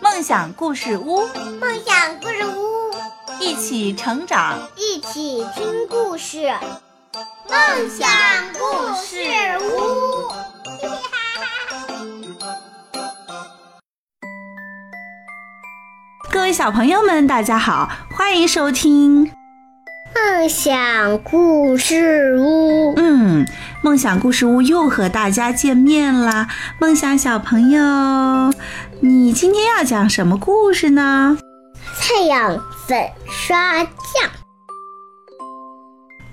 梦想故事屋，梦想故事屋，一起成长，一起听故事。梦想故事屋，各位小朋友们，大家好，欢迎收听梦想故事屋。嗯，梦想故事屋又和大家见面啦！梦想小朋友，你今天要讲什么故事呢？太阳粉刷匠。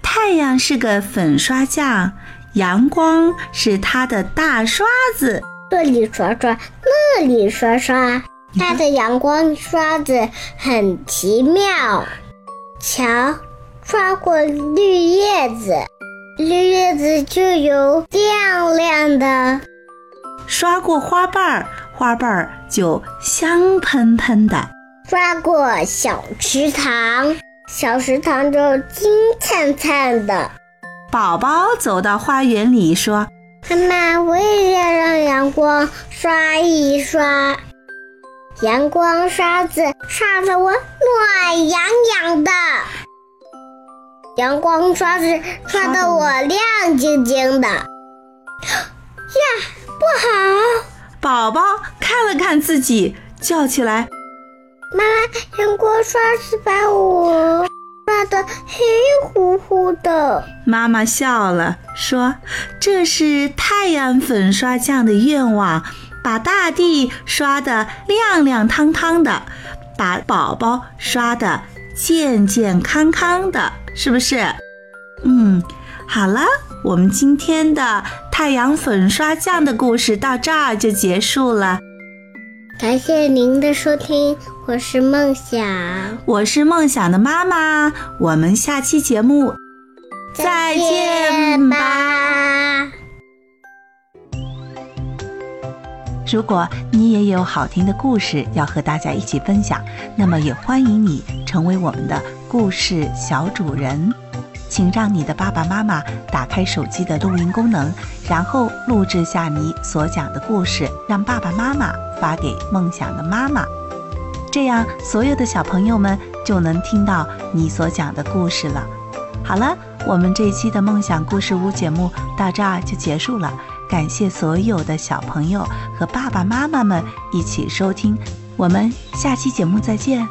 太阳是个粉刷匠，阳光是他的大刷子。这里刷刷，那里刷刷，它的阳光刷子很奇妙。瞧，刷过绿叶子，绿叶子就有亮亮的；刷过花瓣儿，花瓣儿就香喷喷的；刷过小池塘。小池塘就金灿灿的。宝宝走到花园里说：“妈妈，我也要让阳光刷一刷。阳光刷子刷得我暖洋洋的，阳光刷子刷得我亮晶晶的。呀，不好！”宝宝看了看自己，叫起来。妈妈，阳光刷子把我刷得黑乎乎的。妈妈笑了，说：“这是太阳粉刷匠的愿望，把大地刷得亮亮堂堂的，把宝宝刷得健健康康的，是不是？”嗯，好了，我们今天的太阳粉刷匠的故事到这儿就结束了。感谢您的收听，我是梦想，我是梦想的妈妈，我们下期节目再见吧。如果你也有好听的故事要和大家一起分享，那么也欢迎你成为我们的故事小主人。请让你的爸爸妈妈打开手机的录音功能，然后录制下你所讲的故事，让爸爸妈妈发给梦想的妈妈。这样，所有的小朋友们就能听到你所讲的故事了。好了，我们这一期的梦想故事屋节目到这儿就结束了。感谢所有的小朋友和爸爸妈妈们一起收听，我们下期节目再见。